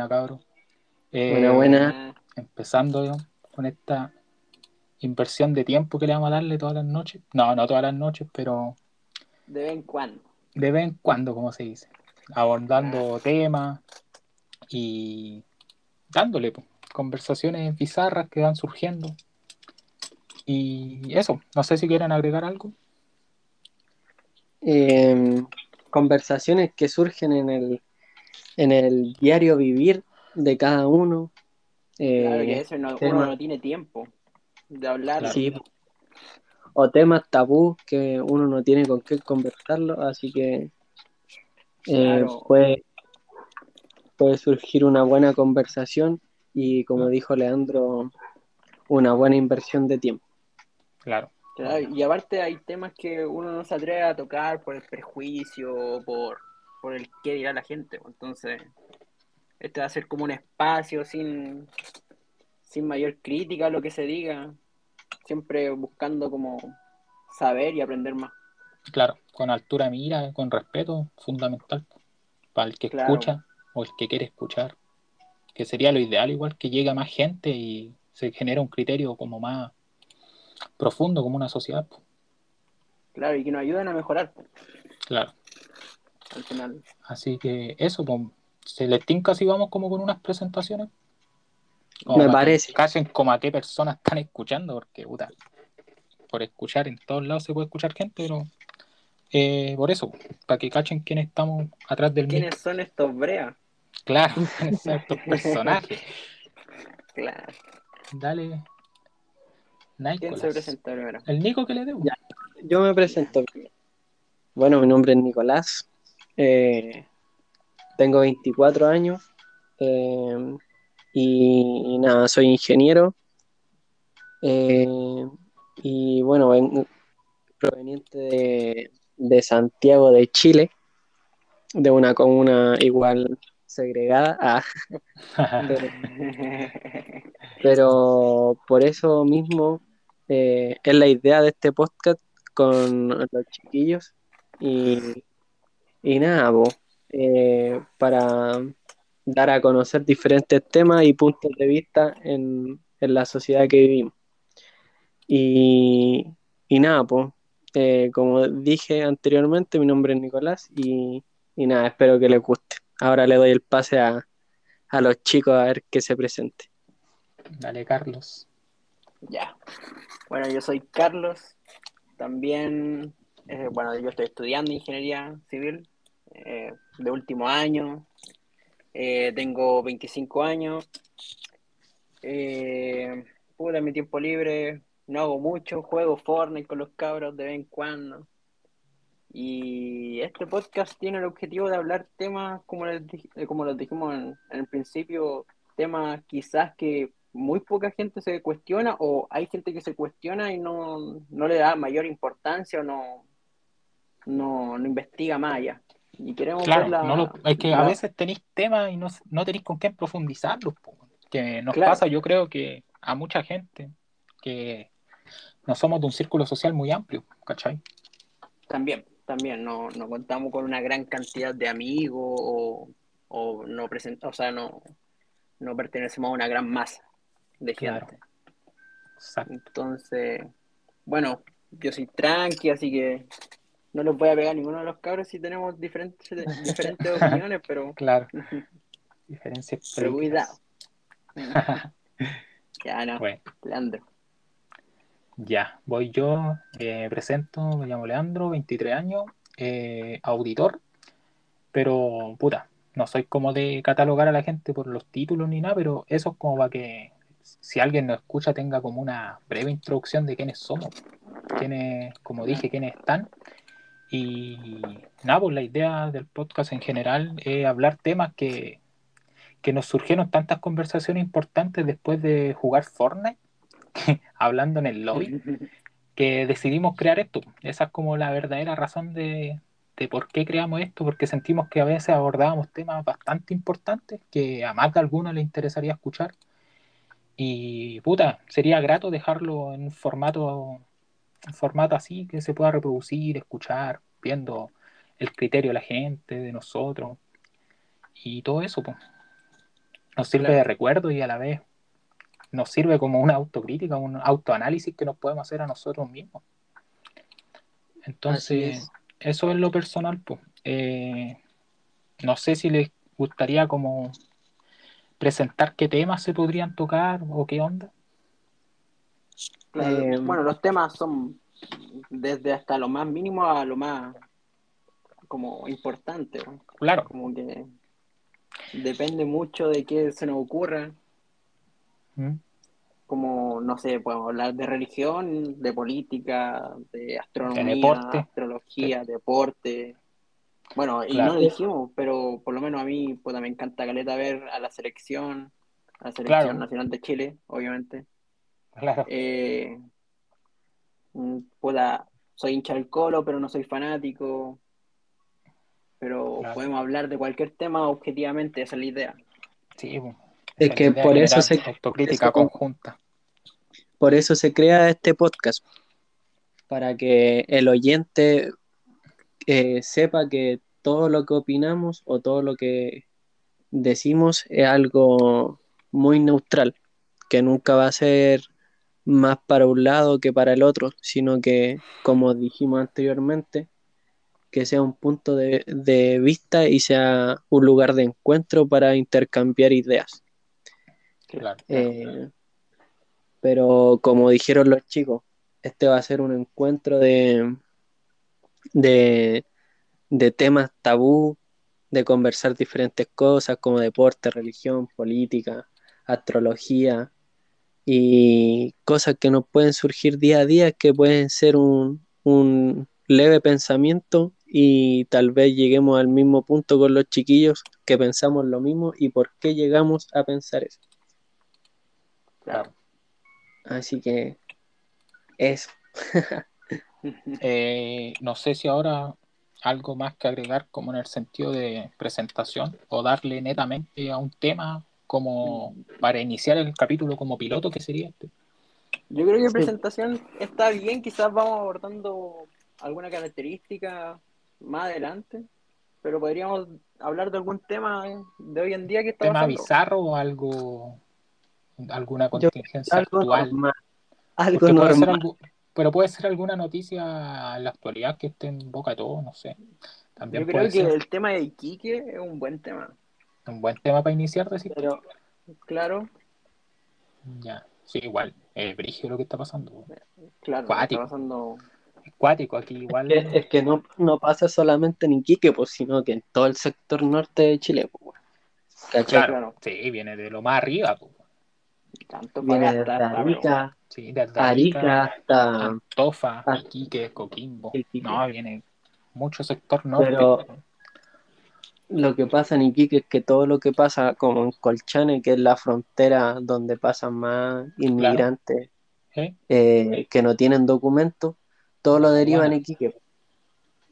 buena, cabrón. Eh, Buena, buena. Empezando con esta inversión de tiempo que le vamos a darle todas las noches. No, no todas las noches, pero De vez en cuando. de vez en cuando, como se dice. Abordando temas y dándole po, conversaciones bizarras que van surgiendo. Y eso, no sé si quieren agregar algo. Eh, conversaciones que surgen en el, en el diario vivir de cada uno. Eh, Claro que eso no, uno no tiene tiempo de hablar. Sí, o temas tabú que uno no tiene con qué conversarlo, así que eh, Claro. puede, puede surgir una buena conversación y como dijo Leandro, una buena inversión de tiempo. Claro, Claro, y aparte hay temas que uno no se atreve a tocar por el prejuicio o por, por el qué dirá la gente. pues. Entonces, este va a ser como un espacio sin, sin mayor crítica a lo que se diga, siempre buscando como saber y aprender más. claro, con altura mira, con respeto, fundamental. Para el que Claro. escucha o el que quiere escuchar. Que sería lo ideal, igual que llegue a más gente y se genera un criterio como más profundo, como una sociedad. po. Claro, y que nos ayuden a mejorar pues, Claro. Al final. Así que eso, pues, se les tinca si vamos como con unas presentaciones. Me parece. Cachen como a qué personas están escuchando, porque puta, por escuchar en todos lados se puede escuchar gente, pero eh, por eso, para que cachen quiénes estamos atrás del ¿Quiénes son estos breas? Claro, estos personajes. Claro. Dale. ¿Quién se presenta primero? El Nico que le debo. Ya. Yo me presento. Bueno, mi nombre es Nicolás. Eh, tengo 24 años. eh, y, y nada, soy ingeniero. eh, y bueno, proveniente de, de Santiago de Chile, de una comuna igual segregada. Ah, pero, pero por eso mismo es la idea de este podcast con los chiquillos y, y nada, po, eh, para dar a conocer diferentes temas y puntos de vista en, en la sociedad que vivimos. Y, y nada, pues, como dije anteriormente, mi nombre es Nicolás y, y nada, espero que les guste. Ahora le doy el pase a, a los chicos a ver qué se presente. Dale, Carlos. Ya. Bueno, yo soy Carlos. También, eh, bueno, yo estoy estudiando ingeniería civil eh, de último año. Eh, tengo 25 años. Eh, puta, en mi tiempo libre no hago mucho. Juego Fortnite con los cabros de vez en cuando. Y este podcast tiene el objetivo de hablar temas, como les, eh, como los dijimos en, en el principio, temas quizás que muy poca gente se cuestiona o hay gente que se cuestiona y no, no le da mayor importancia o no, no, no investiga más allá. Y queremos Claro, ver la- no lo- es que a veces tenéis temas y no, no tenéis con qué profundizarlos. po. Que nos Claro. pasa, yo creo que a mucha gente que no somos de un círculo social muy amplio, ¿cachai? También, también, no, no contamos con una gran cantidad de amigos o, o no present, o sea, no, no pertenecemos a una gran masa de gente. Exacto. Entonces, bueno, yo soy tranqui, así que no les voy a pegar a ninguno de los cabros si tenemos diferentes, diferentes opiniones, pero, Claro. Diferencias pero cuidado. Ya no, Bueno, Leandro. ya, voy yo, eh, me presento, me llamo Leandro, 23 años, eh, auditor, pero puta, no soy como de catalogar a la gente por los títulos ni nada, pero eso es como para que si alguien nos escucha tenga como una breve introducción de quiénes somos, quiénes, como dije, quiénes están. Y nada, pues la idea del podcast en general es hablar temas que, que nos surgieron tantas conversaciones importantes después de jugar Fortnite, hablando en el lobby, que decidimos crear esto. Esa es como la verdadera razón de, de por qué creamos esto, porque sentimos que a veces abordábamos temas bastante importantes que a más de alguno le interesaría escuchar. Y puta, sería grato dejarlo en un formato, un formato así que se pueda reproducir, escuchar, viendo el criterio de la gente, de nosotros y todo eso. Pues. nos sirve Claro. de recuerdo y a la vez nos sirve como una autocrítica, un autoanálisis que nos podemos hacer a nosotros mismos. Entonces, es. eso es lo personal, pues. Eh, no sé si les gustaría como presentar qué temas se podrían tocar o qué onda. Claro, Eh, bueno, los temas son desde hasta lo más mínimo a lo más como importante, ¿no? Claro, Como que depende mucho de qué se nos ocurra. ¿Mm? Como, no sé, podemos hablar de religión, de política, de astronomía, De deporte. astrología, deporte. Bueno, y Claro. no lo dijimos, pero por lo menos a mí puta, me encanta caleta ver a la selección, a la selección Claro. nacional de Chile, obviamente. Claro. Eh, mm, puta, soy hincha del Colo, pero no soy fanático. Pero Claro. podemos hablar de cualquier tema objetivamente, esa es la idea. Sí. Es que por eso se- autocrítica eso- conjunta. Por eso se crea este podcast, para que el oyente eh, sepa que todo lo que opinamos o todo lo que decimos es algo muy neutral, que nunca va a ser más para un lado que para el otro, sino que, como dijimos anteriormente, que sea un punto de, de vista y sea un lugar de encuentro para intercambiar ideas. Claro. Eh, pero como dijeron los chicos, este va a ser un encuentro de, de, de temas tabú, de conversar diferentes cosas como deporte, religión, política, astrología y cosas que nos pueden surgir día a día que pueden ser un, un leve pensamiento y tal vez lleguemos al mismo punto con los chiquillos que pensamos lo mismo y por qué llegamos a pensar eso. Claro. Así que eso. Eh, no sé si ahora algo más que agregar como en el sentido de presentación o darle netamente a un tema como para iniciar el capítulo como piloto que sería este. Yo creo que Sí. presentación está bien, quizás vamos abordando alguna característica más adelante, pero podríamos hablar de algún tema de hoy en día que está tema pasando. bizarro o algo alguna Yo- contingencia Algo actual. normal. Algo puede normal. algo- pero puede ser alguna noticia en la actualidad que esté en boca de todos, no sé. También Yo creo puede que ser el tema de Iquique es un buen tema, un buen tema para iniciar, decir. pero claro, Ya, sí, igual, es brígido lo que está pasando. claro, Cuático. está pasando Es cuático aquí, igual. Es, es que no, no pasa solamente en Iquique, pues, sino que en todo el sector norte de Chile. Pues. Claro, claro. sí, viene de lo más arriba. pues. tanto Viene desde hasta- Arica, Sí, desde Arica hasta... Antofa, Ah. Iquique, Coquimbo. Iquique. No, viene mucho sector norte. Pero- Lo que pasa en Iquique es que todo lo que pasa como en Colchane, que es la frontera donde pasan más inmigrantes ¿Eh? eh, que no tienen documentos, todo lo deriva en. Iquique.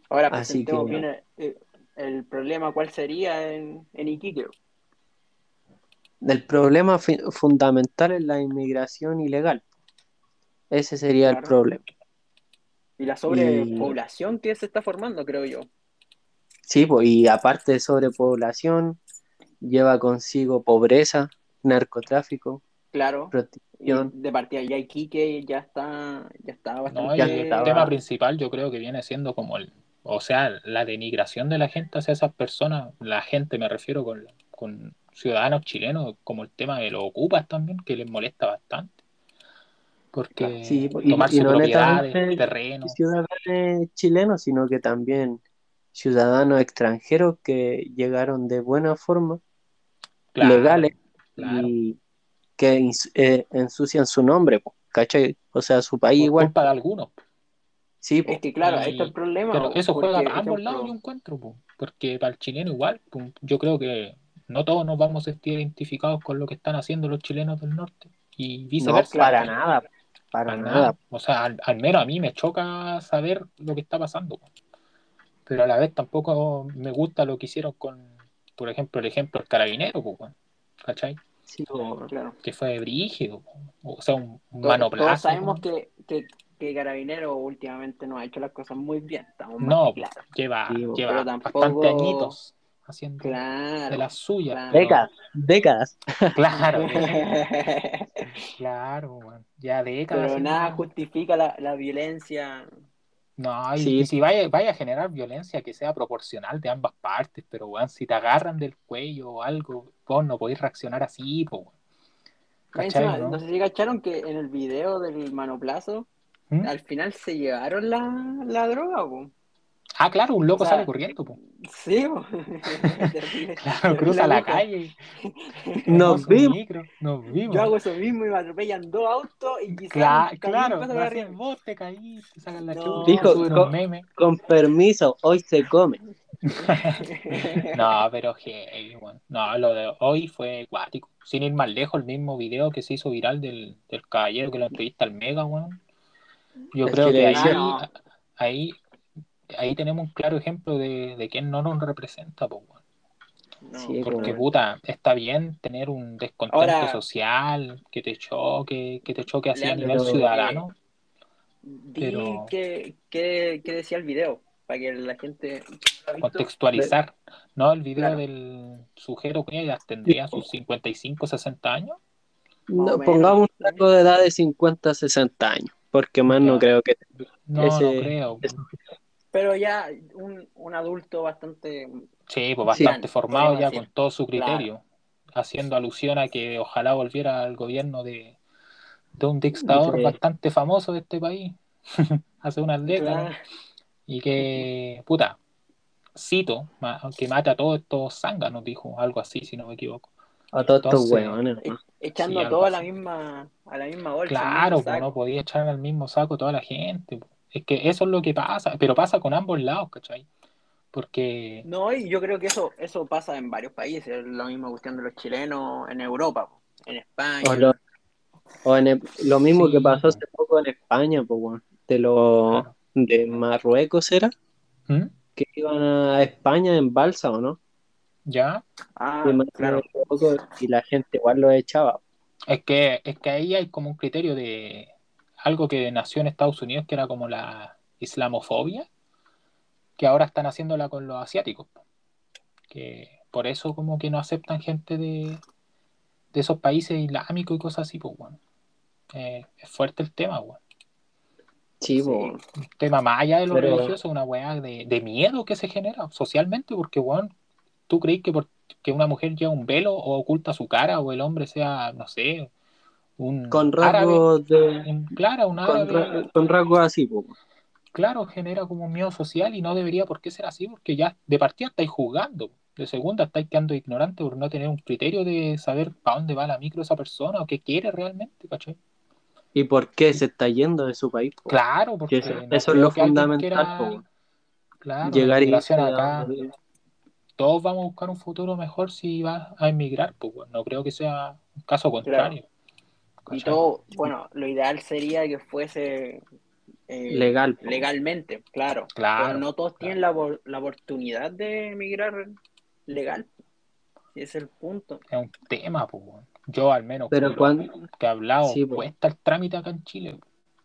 Ahora Así presentemos que- bien el, problema, ¿cuál sería en, en Iquique? El problema fundamental es la inmigración ilegal. Ese sería el problema. Y la sobrepoblación que se está formando, creo yo. Sí, pues, y aparte de sobrepoblación, lleva consigo pobreza, narcotráfico, Claro. Y prostitución. de partida ya Iquique ya está, ya está No, bastante. Ya el estaba- tema principal yo creo que viene siendo como el, o sea, la denigración de la gente hacia esas personas, la gente me refiero con, con ciudadanos chilenos, como el tema de los ocupas también, que les molesta bastante. Porque Sí, y- tomarse y no propiedades, netamente terrenos, ciudadanos chilenos, sino que también ciudadanos extranjeros que llegaron de buena forma, claro, legales, claro. y que eh, ensucian su nombre, ¿cachai? O sea, su país por igual. culpa de algunos. Sí, po. Es que claro, ahí está el problema. Pero eso porque, juega para ambos ejemplo, lados, yo encuentro, po, porque para el chileno igual, po, yo creo que no todos nos vamos a sentir identificados con lo que están haciendo los chilenos del norte y no, viceversa. para nada, para Para nada. nada. O sea, al, al menos a mí me choca saber lo que está pasando. po. Pero a la vez tampoco me gusta lo que hicieron con, por ejemplo, el ejemplo del carabinero, weón. ¿cachai? Sí. Claro. Que fue brígido, o sea, un, manoplazo. Todos sabemos ¿no? que, que, que Carabinero últimamente no ha hecho las cosas muy bien. Estamos No, que claros. lleva, Sí, lleva tampoco- bastante añitos. haciendo Claro. de las suyas. claro. pero- Décadas, décadas. Claro, claro, weón. Ya décadas. Pero haciendo- nada justifica la, la violencia. No, y, Sí. y si vaya, vaya a generar violencia que sea proporcional de ambas partes, pero weón, si te agarran del cuello o algo, vos no podés reaccionar así, po, weón. Más ¿Cachai, encima, no? no? sé si cacharon que en el video del manoplazo, ¿Mm? al final se llevaron la, la droga, po. Ah, claro, un loco O sea, sale corriendo, po. Sí, po. Claro, cruza la loco. calle. Nos vimos. micro, Nos vimos. Yo hago eso mismo y me atropellan dos autos y quizás Cla- claro, arriba. vos te caí, te sacan la No. Dijo, suben co- un meme. Con permiso, hoy se come. No, pero heavy, weón. No, lo de hoy fue acuático. Sin ir más lejos, el mismo video que se hizo viral del, del caballero que lo entrevista al Mega, weón. Yo Es creo que ahí, No. ahí, ahí tenemos un claro ejemplo de, de quién no nos representa, pues, weón. No, Sí, Porque, puta, está bien tener un descontento Ahora- social, que te choque, que te choque así a nivel pero, ciudadano. Di Pero- que, que, que decía el video, para que la gente... contextualizar. No, el video Claro. del sujeto que ya tendría sus 55, 60 años. No, pongamos un rango de edad de 50 a 60 años, porque más no creo que... No, Ese- no creo. Pero ya un, un adulto bastante... Sí, pues Sí. bastante formado ya con todo su criterio, haciendo alusión a que ojalá volviera al gobierno de, de un dictador Sí. bastante famoso de este país hace unas décadas Claro. y que, puta, cito, que mate a todos estos zánganos, dijo algo así, si no me equivoco. A todos estos huevones. E-. Echando Sí, a todo a la misma, a la misma bolsa. Claro, pues no podía echar al mismo saco toda la gente. po. Es que eso es lo que pasa, pero pasa con ambos lados, ¿cachai? Porque, No, y yo creo que eso, eso pasa en varios países, es la misma cuestión de los chilenos en Europa, en España. O, lo, o en el- lo mismo Sí, que pasó hace poco en España, pues, de, lo, Claro. de Marruecos era, ¿Mm? que iban a España en balsa, ¿o no? ¿ya? Ah, claro. y la gente igual lo echaba. Es que, es que ahí hay como un criterio de algo que nació en Estados Unidos, que era como la islamofobia, que ahora están haciéndola con los asiáticos. Que por eso como que no aceptan gente de, de esos países islámicos y cosas así, pues bueno. Eh, es fuerte el tema, weón. Sí, Sí. po. un tema más allá de lo Pero- religioso, una weá de, de miedo que se genera socialmente, porque weón, tú crees que porque una mujer lleva un velo o oculta su cara, o el hombre sea, no sé, un Con árabe, rasgos de. un- claro, un Con, árabe, ra- con rasgos así, po. claro, genera como un miedo social y no debería por qué ser así, porque ya de partida estáis juzgando, de segunda estáis quedando ignorante por no tener un criterio de saber para dónde va la micro esa persona o qué quiere realmente, ¿cachai? ¿Y por qué se está yendo de su país? po? Claro, porque eso- no eso es lo fundamental, quiera-. Claro, Llegar y acá, donde- todos vamos a buscar un futuro mejor si vas a emigrar, pues bueno, no creo que sea un caso contrario. ¿Cachai? todo, bueno, lo ideal sería que fuese eh, Legal, legalmente, claro. Claro, Pero no todos tienen la, la oportunidad de emigrar legal. Ese es el punto. Es un tema, pues bueno. Yo al menos Pero cuando. que he hablado, Sí, cuesta el trámite acá en Chile.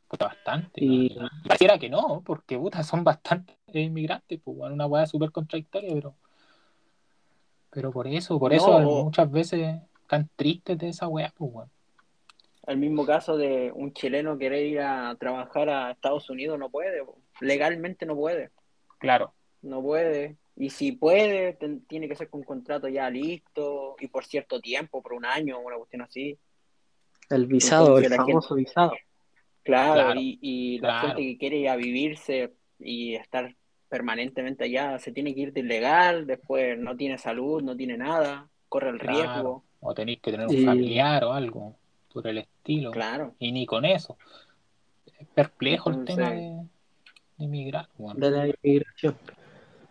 Puta, bastante. Y- Y pareciera que no, porque puta, son bastantes inmigrantes, pues bueno, una weá súper contradictoria, pero pero por eso, por No, eso o- muchas veces tan tristes de esa weá, pues bueno. El mismo caso de un chileno querer ir a trabajar a Estados Unidos no puede, legalmente no puede, Claro, no puede. Y si puede, ten- tiene que ser con un contrato ya listo y por cierto tiempo, por un año, una cuestión así. El visado, el Entonces, famoso visado. Claro, Claro, y, y la gente que quiere ir a vivirse y estar permanentemente allá se tiene que ir de ilegal, después no tiene salud, no tiene nada, corre el Claro. riesgo, o tenéis que tener un Y- familiar o algo por el estilo. claro. Y ni con eso. Es perplejo el tema de, de emigrar, weón. De la inmigración.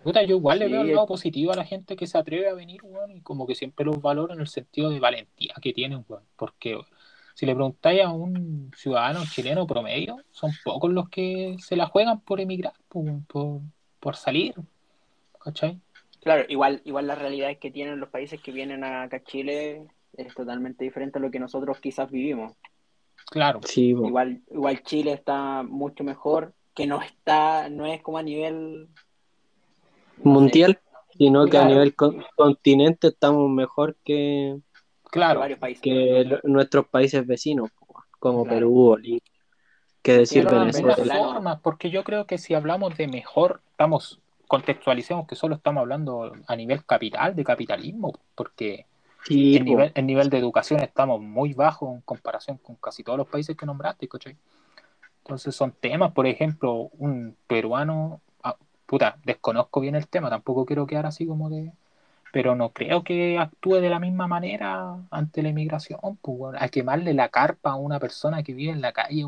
Puta, yo igual le veo el lado positivo a la gente que se atreve a venir, weón, y como que siempre los valoro en el sentido de valentía que tienen, weón. Porque si le preguntáis a un ciudadano chileno promedio, son pocos los que se la juegan por emigrar, po, weón, por, por salir. ¿Cachai? Claro, igual, igual las realidades que tienen los países que vienen acá a Chile es totalmente diferente a lo que nosotros quizás vivimos. Claro, Sí. Igual, igual Chile está mucho mejor, que no está, no es como a nivel no sé, Mundial. sino que a nivel con- continente estamos mejor que, Claro, varios países. que nuestros países vecinos, como Claro. Perú, Bolivia, que decir de Venezuela. alguna Venezuela. forma, porque yo creo que si hablamos de mejor, estamos, contextualicemos que solo estamos hablando a nivel capital, de capitalismo, porque Sí, el nivel, el nivel de educación estamos muy bajo en comparación con casi todos los países que nombraste, ¿cachai? Entonces son temas, por ejemplo, un peruano, ah, puta, desconozco bien el tema, tampoco quiero quedar así como de... Pero no creo que actúe de la misma manera ante la inmigración, pues, a quemarle la carpa a una persona que vive en la calle,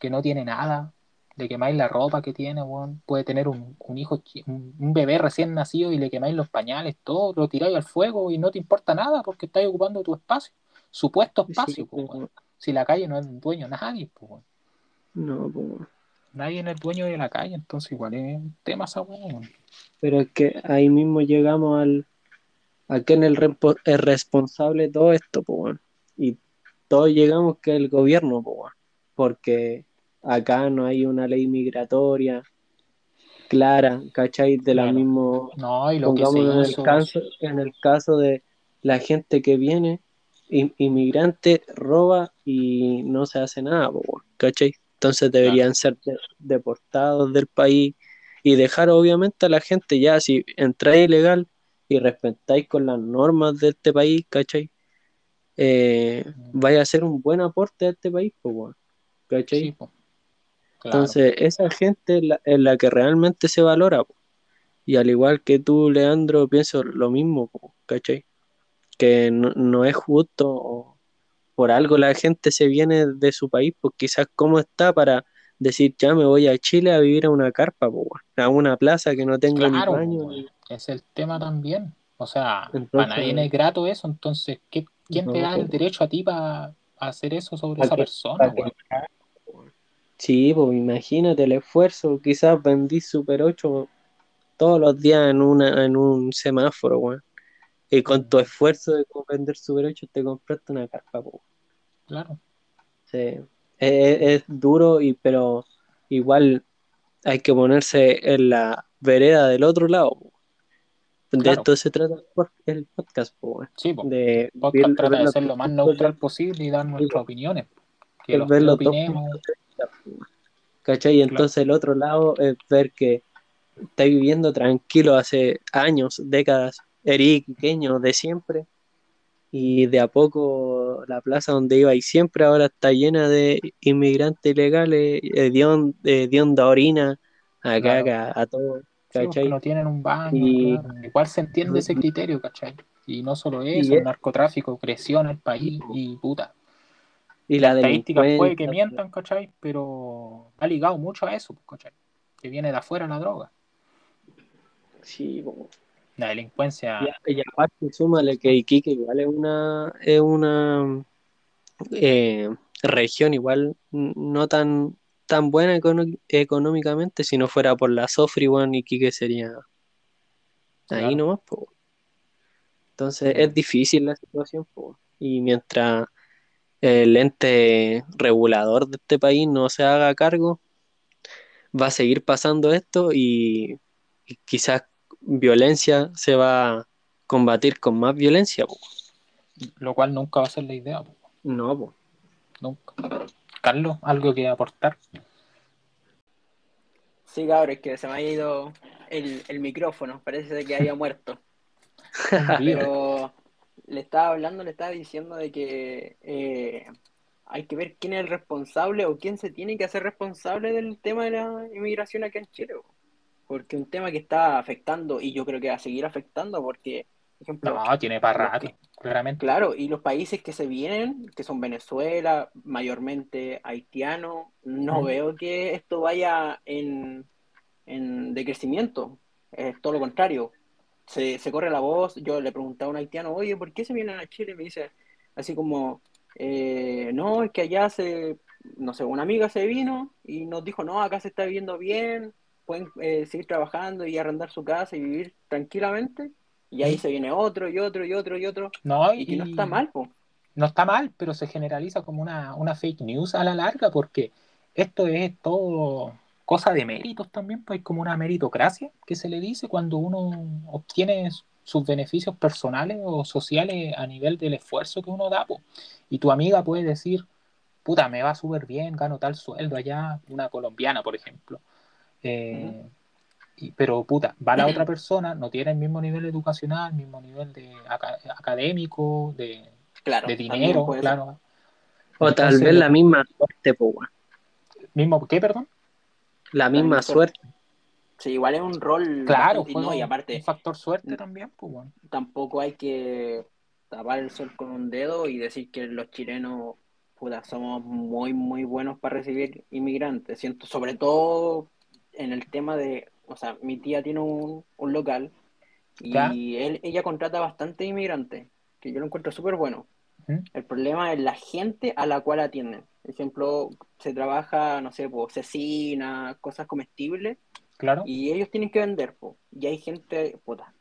que no tiene nada, le quemáis la ropa que tiene, weón. puede tener un, un hijo, un, un bebé recién nacido y le quemáis los pañales, todo, lo tiráis al fuego y no te importa nada porque estáis ocupando tu espacio, supuesto espacio, Sí, po. weón. si la calle no es dueño de nadie, weón. No, po. nadie es dueño de la calle, entonces igual es un tema esa weón. Pero es que ahí mismo llegamos al a quién es el, el responsable de todo esto, po, weón. Y todos llegamos que el gobierno, po, weón. porque acá no hay una ley migratoria clara, ¿cachai? De la Claro. mismo, No, y lo que se en el, hizo, caso, en el caso de la gente que viene, in- inmigrante, roba y no se hace nada, ¿cachai? Entonces deberían ser de- deportados del país y dejar obviamente a la gente ya, si entráis ilegal y respetáis con las normas de este país, ¿cachai? Eh, vaya a ser un buen aporte a este país, pues, ¿cachai? sí, po. Claro. Entonces, esa gente es la, es la que realmente se valora, po. Y al igual que tú, Leandro, pienso lo mismo, po, ¿cachai? Que no, no es justo, o por algo la gente se viene de su país, pues quizás cómo está para decir, ya me voy a Chile a vivir a una carpa, po, a una plaza que no tengo Claro, ni baño. ni- es el tema también. O sea, Entonces- para nadie es grato eso, entonces, ¿qué- ¿quién te da el derecho a ti para hacer eso sobre esa que- persona, que-? Sí, pues imagínate el esfuerzo, quizás vendí Super 8 todos los días en una, en un semáforo, weón. Y con tu esfuerzo de vender Super 8 te compraste una carpa, po. Claro. Sí. Es, es- es duro, y, pero igual hay que ponerse en la vereda del otro lado. po. De Claro. esto se trata el pod- el podcast, po, weón. Sí, po. De podcast trata de ser lo más neutral posible y dar nuestras opiniones. Que los ver tres los dos opinemos. ¿Cachai? Y entonces el otro lado es ver que estáis viviendo tranquilo hace años, décadas, eres pequeño de siempre, y de a poco la plaza donde ibais siempre ahora está llena de inmigrantes ilegales, eh, de, on- de, de onda orina, a Claro. caca, a todo, Sí, porque ¿cachai? no tienen un baño, Y- claro. Igual se entiende ese criterio, ¿cachai? Y no solo Y eso, es- el narcotráfico creció en el país y puta. Y la Estadísticas puede que mientan, ¿cachai? Pero ha ligado mucho a eso, ¿cachai? Que viene de afuera la droga. sí. La delincuencia, Y, y aparte, súmale que Iquique igual es una, es una eh, región igual no tan, tan buena económicamente, si no fuera por la Sofri, weón, Iquique sería ahí nomás, po. Entonces es difícil la situación, po. Y mientras el ente regulador de este país no se haga cargo, va a seguir pasando esto y, y quizás violencia se va a combatir con más violencia, po. lo cual nunca va a ser la idea, po. No, po. nunca. Carlos, ¿algo que aportar? Sí, cabrón, es que se me ha ido el, el micrófono, parece que había muerto. Pero le estaba hablando, le estaba diciendo de que eh, hay que ver quién es el responsable o quién se tiene que hacer responsable del tema de la inmigración acá en Chile. po. Porque un tema que está afectando, y yo creo que va a seguir afectando, porque, por ejemplo, No, tiene para rato, claramente. Claro, y los países que se vienen, que son Venezuela, mayormente haitiano, no veo que esto vaya en, en decrecimiento. Es todo lo contrario. Se, se corre la voz. Yo le preguntaba a un haitiano, oye, ¿por qué se vienen a Chile? Y me dice, así como, eh, no, es que allá se, no sé, una amiga se vino y nos dijo, no, acá se está viviendo bien, pueden eh, seguir trabajando y arrendar su casa y vivir tranquilamente. Y ahí se viene otro y otro y otro y otro. No, Y que no está mal, po. No está mal, pero se generaliza como una, una fake news a la larga porque esto es todo cosa de méritos también, pues hay como una meritocracia que se le dice cuando uno obtiene sus beneficios personales o sociales a nivel del esfuerzo que uno da. pues. Y tu amiga puede decir, puta, me va súper bien, gano tal sueldo allá, una colombiana, por ejemplo. Eh, y- pero, puta, va la otra persona, no tiene el mismo nivel educacional, el mismo nivel de aca- académico, de, Claro, de dinero, claro. O tal vez la misma suerte, po. Mismo, ¿qué, perdón? La misma suerte. Sí, igual es un rol Claro, no, y un- aparte un factor suerte también, pues, bueno. tampoco hay que tapar el sol con un dedo y decir que los chilenos puta, somos muy muy buenos para recibir inmigrantes. Siento sobre todo en el tema de, o sea, mi tía tiene un, un local y Ya. él, ella contrata bastante inmigrantes, que yo lo encuentro súper bueno. El problema es la gente a la cual atienden. Por ejemplo, se trabaja, no sé, pues, cecina, cosas comestibles, Claro. y ellos tienen que vender, po. Y hay gente, puta,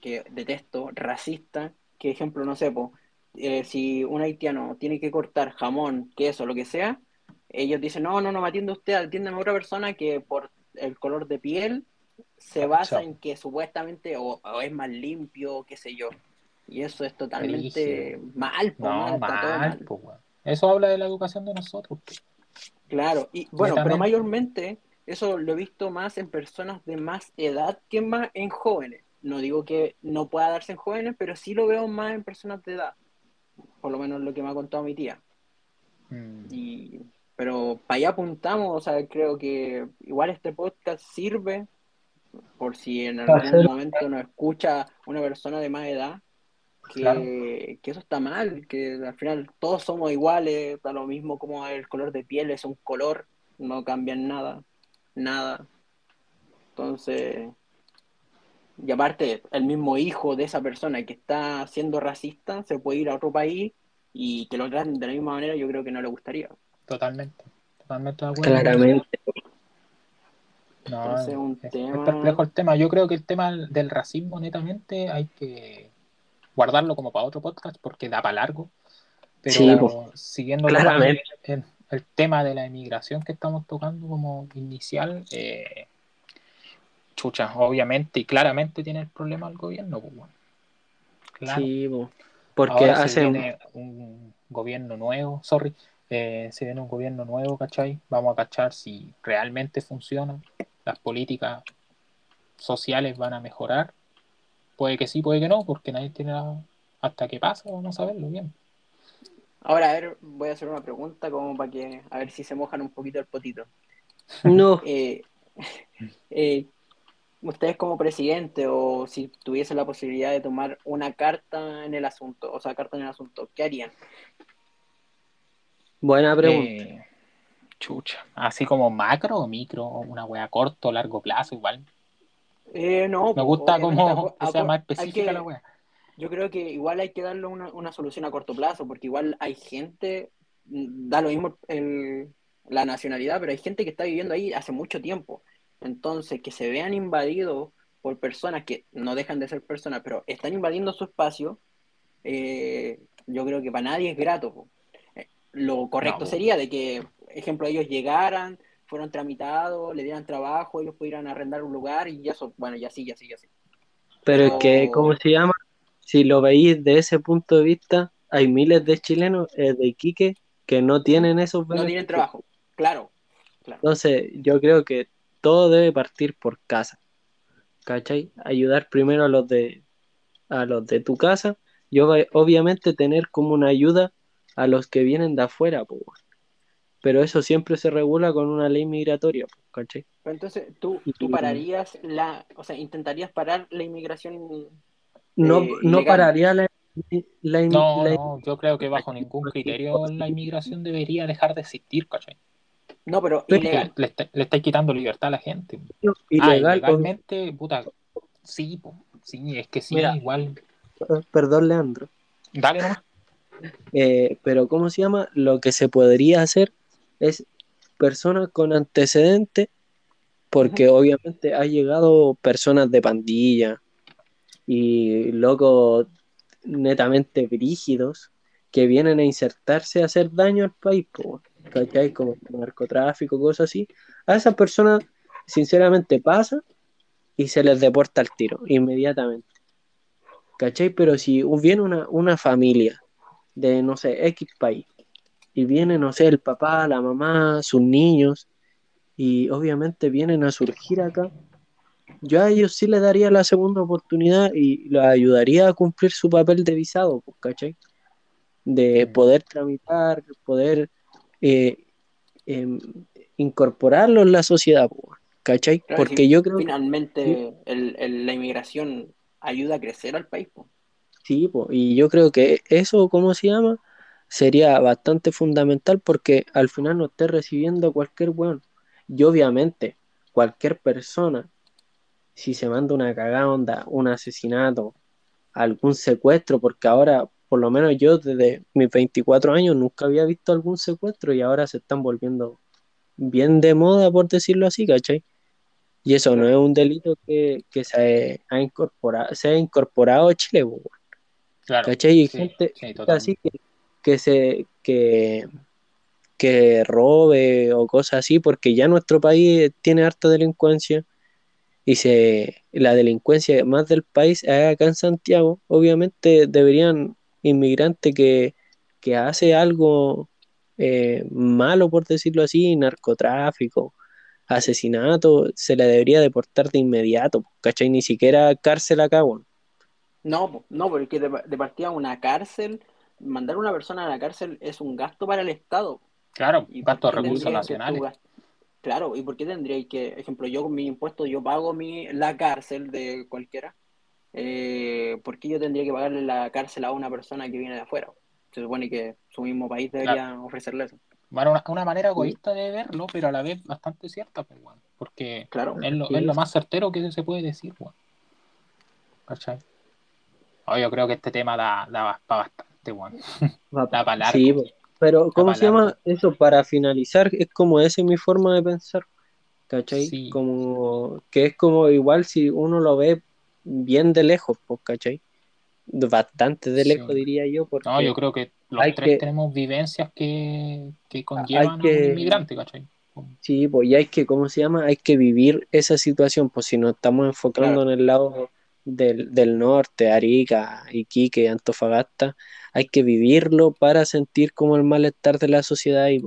que detesto, racista, que ejemplo, no sé, po, eh, si un haitiano tiene que cortar jamón, queso, lo que sea, ellos dicen, no, no, no me atiende usted, atiéndeme a otra persona que por el color de piel se basa en que supuestamente o, o es más limpio, qué sé yo. Y eso es totalmente mal, po, man, No, está todo mal, mal. Eso habla de la educación de nosotros. pues. Claro, y bueno, pero mayormente eso lo he visto más en personas de más edad que más en jóvenes. No digo que no pueda darse en jóvenes, pero sí lo veo más en personas de edad. Por lo menos lo que me ha contado mi tía. Mm, Y, pero para allá apuntamos, o sea, creo que igual este podcast sirve por si en algún momento nos escucha una persona de más edad, que, Claro. que eso está mal, que al final todos somos iguales, da lo mismo como el color de piel es un color, no cambian nada, nada. Entonces, y aparte, el mismo hijo de esa persona que está siendo racista se puede ir a otro país y que lo traten de la misma manera, yo creo que no le gustaría. totalmente. Totalmente de acuerdo. Claramente. No, es, es tema- perplejo el tema. Yo creo que el tema del racismo, netamente, hay que guardarlo como para otro podcast porque da para largo. Pero Sí, po. siguiendo Claramente. el, el tema de la emigración que estamos tocando como inicial, eh, chucha, obviamente y claramente tiene el problema el gobierno. pues, bueno. Claro. Sí, po. porque Ahora se hacen. viene un gobierno nuevo, sorry, eh, se viene un gobierno nuevo, ¿cachai? Vamos a cachar si realmente funciona, las políticas sociales van a mejorar. Puede que sí, puede que no, porque nadie tiene la- hasta que pasa, vamos a saberlo bien. Ahora, a ver, voy a hacer una pregunta como para que, a ver si se mojan un poquito el potito. No, Eh, eh, ustedes como presidente o si tuviesen la posibilidad de tomar una carta en el asunto, o sea, carta en el asunto, ¿qué harían? buena pregunta. Eh, chucha, así como macro o micro, una wea corto, largo plazo, igual. Eh, no, Me pues, gusta que sea más específica que- la wea. Yo creo que igual hay que darle una, una solución a corto plazo, porque igual hay gente, mm, da lo mismo el- la nacionalidad, pero hay gente que está viviendo ahí hace mucho tiempo. Entonces, que se vean invadidos por personas que no dejan de ser personas, pero están invadiendo su espacio, eh, yo creo que para nadie es grato. po. Eh, Lo correcto No, sería de que, ejemplo, ellos llegaran, fueron tramitados, le dieran trabajo, ellos pudieran arrendar un lugar y ya eso, bueno, ya sí, ya sí, ya sí. Pero es que, ¿cómo se llama? Si lo veis de ese punto de vista, hay miles de chilenos eh, de Iquique que no tienen esos No tienen beneficios. trabajo, claro. claro. Entonces, yo creo que todo debe partir por casa. ¿Cachai? Ayudar primero a los de a los de tu casa y ob- obviamente tener como una ayuda a los que vienen de afuera, weón. Pero eso siempre se regula con una ley migratoria, ¿cachai? Pero entonces, ¿tú, tú pararías la, o sea, intentarías parar la inmigración? No, Eh, no pararía la, la, No, la- no, yo creo que bajo ningún criterio la inmigración debería dejar de existir, ¿cachai? No, pero Pero- ilegal. Le, está- le estáis quitando libertad a la gente. Ah, ilegal. ilegalmente, puta, sí, po, sí, es que sí, Mira. igual. Perdón, Leandro. Dale nomás. Eh, pero ¿cómo se llama? Lo que se podría hacer es personas con antecedentes, porque obviamente ha llegado personas de pandilla y locos netamente brígidos que vienen a insertarse a hacer daño al país. ¿cachai? Como narcotráfico, cosas así, a esas personas sinceramente pasa y se les deporta al tiro, inmediatamente. ¿Cachai? Pero si viene una, una familia de, no sé, X país, y viene, no sé, el papá, la mamá, sus niños, y obviamente vienen a surgir acá, yo a ellos sí les daría la segunda oportunidad y los ayudaría a cumplir su papel de visado, pues, ¿cachai? De poder tramitar, poder eh, incorporarlo en la sociedad, pues, ¿cachai? Claro, Porque si yo creo que finalmente el- el- la inmigración ayuda a crecer al país. po. sí, pues, y yo creo que eso, ¿cómo se llama? Sería bastante fundamental porque al final no esté recibiendo cualquier weón. Y obviamente, cualquier persona, si se manda una cagada onda, un asesinato, algún secuestro, porque ahora, por lo menos yo desde mis 24 años nunca había visto algún secuestro y ahora se están volviendo bien de moda, por decirlo así, ¿cachai? Y eso no es un delito que, que se ha incorporado, se ha incorporado a Chile, weón, Claro. ¿cachai? Y Sí, gente, sí, gente así que, que se que, que robe o cosas así, porque ya nuestro país tiene harta delincuencia y se la delincuencia más del país es acá en Santiago, obviamente deberían inmigrantes que, que hace algo eh, malo, por decirlo así, narcotráfico, asesinato, se le debería deportar de inmediato, ¿cachai? Ni siquiera cárcel acá, weón. No, no, porque de, de partida una cárcel, mandar a una persona a la cárcel es un gasto para el Estado. Claro, ¿Y gasto de recursos nacionales. Claro, ¿y por qué tendría que, ejemplo, yo con mi impuesto, yo pago mi, la cárcel de cualquiera? Eh, ¿por qué yo tendría que pagarle la cárcel a una persona que viene de afuera? Se supone que su mismo país debería ofrecerle eso. Bueno, una, una manera Sí. egoísta de verlo, pero a la vez bastante cierta, pues, weón. Porque Claro. es lo, Sí. es lo más certero que se puede decir, weón. ¿Cachai? Oh, yo creo que este tema da, da para bastante, weón. Para largo. Sí, pero ¿cómo se llama eso? Para finalizar, es como esa es mi forma de pensar, ¿cachai? Sí. Como que es como igual si uno lo ve bien de lejos, pues, ¿cachai? Bastante de Sí. lejos diría yo, porque No, yo creo que los tres que- tenemos vivencias que, que conllevan que- a un inmigrante, ¿cachai? sí, pues y hay que, ¿cómo se llama? Hay que vivir esa situación, pues si nos estamos enfocando Claro. en el lado del, del norte, Arica, Iquique, Antofagasta, hay que vivirlo para sentir como el malestar de la sociedad y,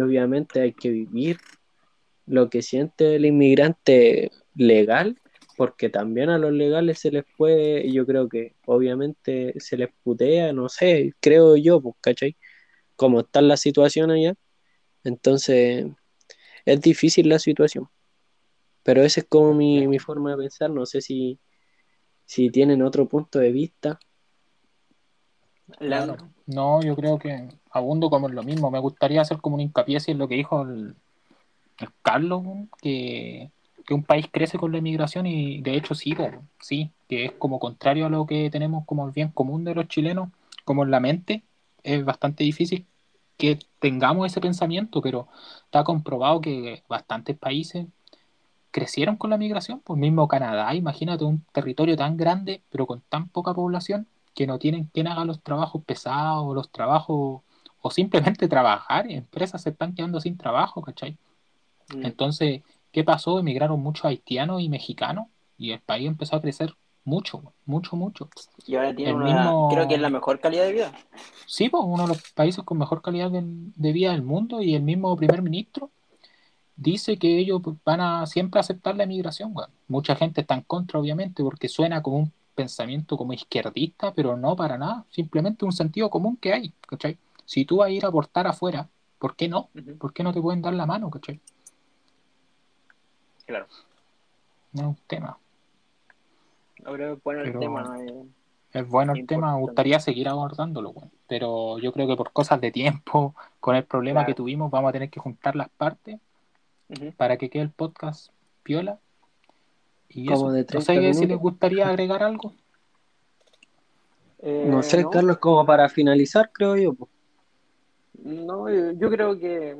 obviamente hay que vivir lo que siente el inmigrante legal, porque también a los legales se les puede, yo creo que obviamente se les putea, no sé, creo yo, pues, ¿cachai? Como está la situación allá, entonces es difícil la situación. Pero esa es como mi, mi forma de pensar, no sé si, si tienen otro punto de vista. No, yo creo que abundo como en lo mismo. Me gustaría hacer como un hincapié así en lo que dijo el, el Carlos, que, que un país crece con la inmigración y de hecho sí, po, sí, que es como contrario a lo que tenemos como el bien común de los chilenos, como en la mente. Es bastante difícil que tengamos ese pensamiento, pero está comprobado que bastantes países crecieron con la migración, pues mismo Canadá, imagínate un territorio tan grande, pero con tan poca población, que no tienen quien haga los trabajos pesados, los trabajos, o simplemente trabajar, empresas se están quedando sin trabajo, ¿cachai? mm, Entonces, ¿qué pasó? Emigraron muchos haitianos y mexicanos, y el país empezó a crecer mucho, mucho, mucho. y ahora tiene el una, mismo- creo que es la mejor calidad de vida. Sí, pues uno de los países con mejor calidad de, de vida del mundo, y el mismo primer ministro dice que ellos van a siempre aceptar la emigración, weón. Mucha gente está en contra, obviamente, porque suena como un pensamiento como izquierdista, pero no para nada, simplemente un sentido común que hay, ¿cachai? Si tú vas a ir a aportar afuera, ¿por qué no? ¿Por qué no te pueden dar la mano, cachai? Claro. No es un tema. Que bueno el tema. eh, Es bueno el tema, me gustaría seguir abordándolo. Pero yo creo que por cosas de tiempo, con el problema Claro. que tuvimos, vamos a tener que juntar las partes para que quede el podcast piola. Y Como eso, de no 30 sé si les gustaría agregar algo. Eh, No sé, Carlos, como para finalizar, creo yo. pues. No, yo, creo que,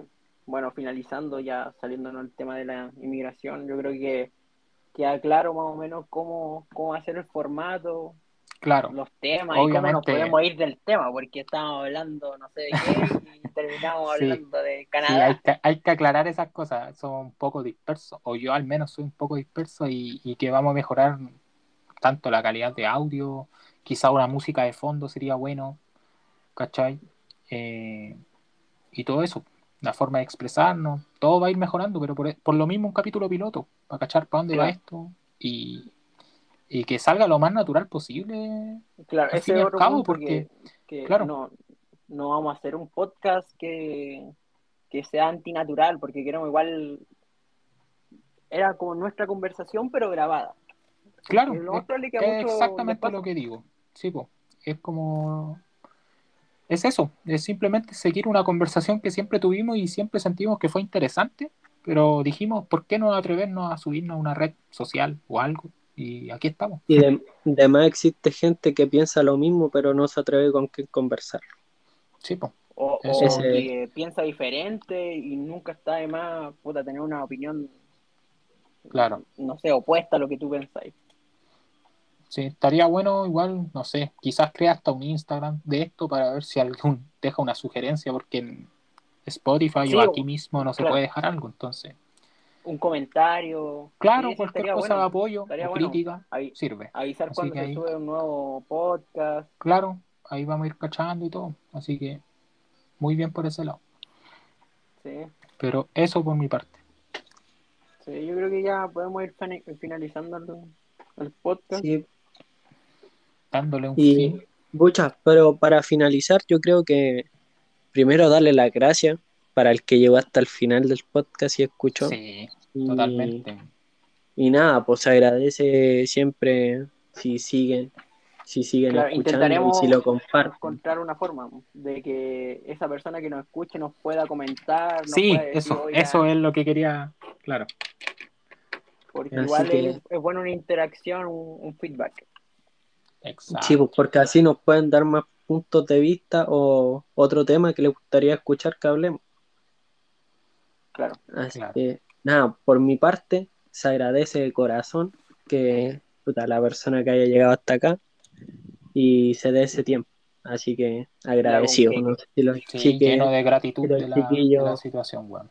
bueno, finalizando ya, saliéndonos del tema de la inmigración, yo creo que queda claro más o menos cómo, cómo va a ser el formato. Claro. los temas y cómo nos Obviamente. podemos ir del tema, porque estábamos hablando no sé de qué y terminamos Sí. hablando de Sí, Canadá. hay que, hay que aclarar esas cosas, son un poco dispersos, o yo al menos soy un poco disperso y, y que vamos a mejorar tanto la calidad de audio, quizá una música de fondo sería bueno, ¿cachai? Eh, y todo eso, la forma de expresarnos, todo va a ir mejorando, pero por, por lo mismo un capítulo piloto, para cachar para dónde va esto y, y que salga lo más natural posible. Claro, al ese fin y es al otro cabo, punto porque, que, que claro. no, no vamos a hacer un podcast que, que sea antinatural, porque queremos igual. Era como nuestra conversación, pero grabada. Claro, lo es, exactamente lo que digo. Sí, po. Es como. Es eso, es simplemente seguir una conversación que siempre tuvimos y siempre sentimos que fue interesante, pero dijimos, ¿por qué no atrevernos a subirnos a una red social o algo? Y aquí estamos. Y de, de más existe gente que piensa lo mismo, pero no se atreve con quién conversar. Sí, po. O, o Ese- que piensa diferente y nunca está de más puta, tener una opinión, Claro. no sé, opuesta a lo que tú pensáis. Sí, estaría bueno, igual, no sé, quizás crea hasta un Instagram de esto para ver si algún deja una sugerencia, porque en Spotify Sí, o aquí mismo no se puede dejar algo, entonces. Un comentario. Claro, Sí, cualquier cosa bueno. de apoyo o bueno. crítica Ahí- sirve. avisar Así cuando se ahí- sube un nuevo podcast. Claro, ahí vamos a ir cachando y todo. Así que muy bien por ese lado. Sí, Pero eso por mi parte. sí, yo creo que ya podemos ir finalizando el, el podcast. Sí, Dándole un y fin. muchas, pero para finalizar, yo creo que primero darle las gracias para el que llegó hasta el final del podcast y escuchó. Sí, Y- totalmente. Y nada, pues agradece siempre si siguen, si siguen Claro, escuchando y si lo comparten. encontrar una forma de que esa persona que nos escuche nos pueda comentar. Nos Sí, pueda decir, eso, eso es lo que quería. Claro, Porque Así igual que- es, es bueno una interacción, un, un feedback. exacto. Sí, pues porque así nos pueden dar más puntos de vista o otro tema que les gustaría escuchar que hablemos. Claro. Así Claro. que, nada, por mi parte, se agradece de corazón que puta, la persona que haya llegado hasta acá y se dé ese tiempo. Así que agradecido. un ¿no? Si los Sí, chiques- lleno de gratitud de el la, de chiquillo- la situación, weón.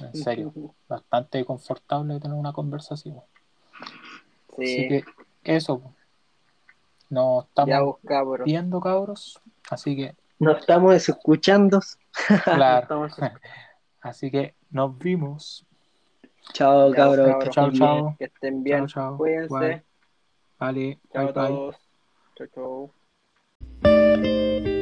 En serio, bastante confortable tener una conversación. Así Sí, que eso. po. Nos ya estamos vos, cabros. viendo, cabros. Así que, Nos estamos escuchando. claro. Estamos- Así que nos vimos. Chao, cabros. cabros. Chao, chao. Que estén bien. Chao, chao. Cuídense. Bye. Vale, Chao bye, a bye. Chao, chao.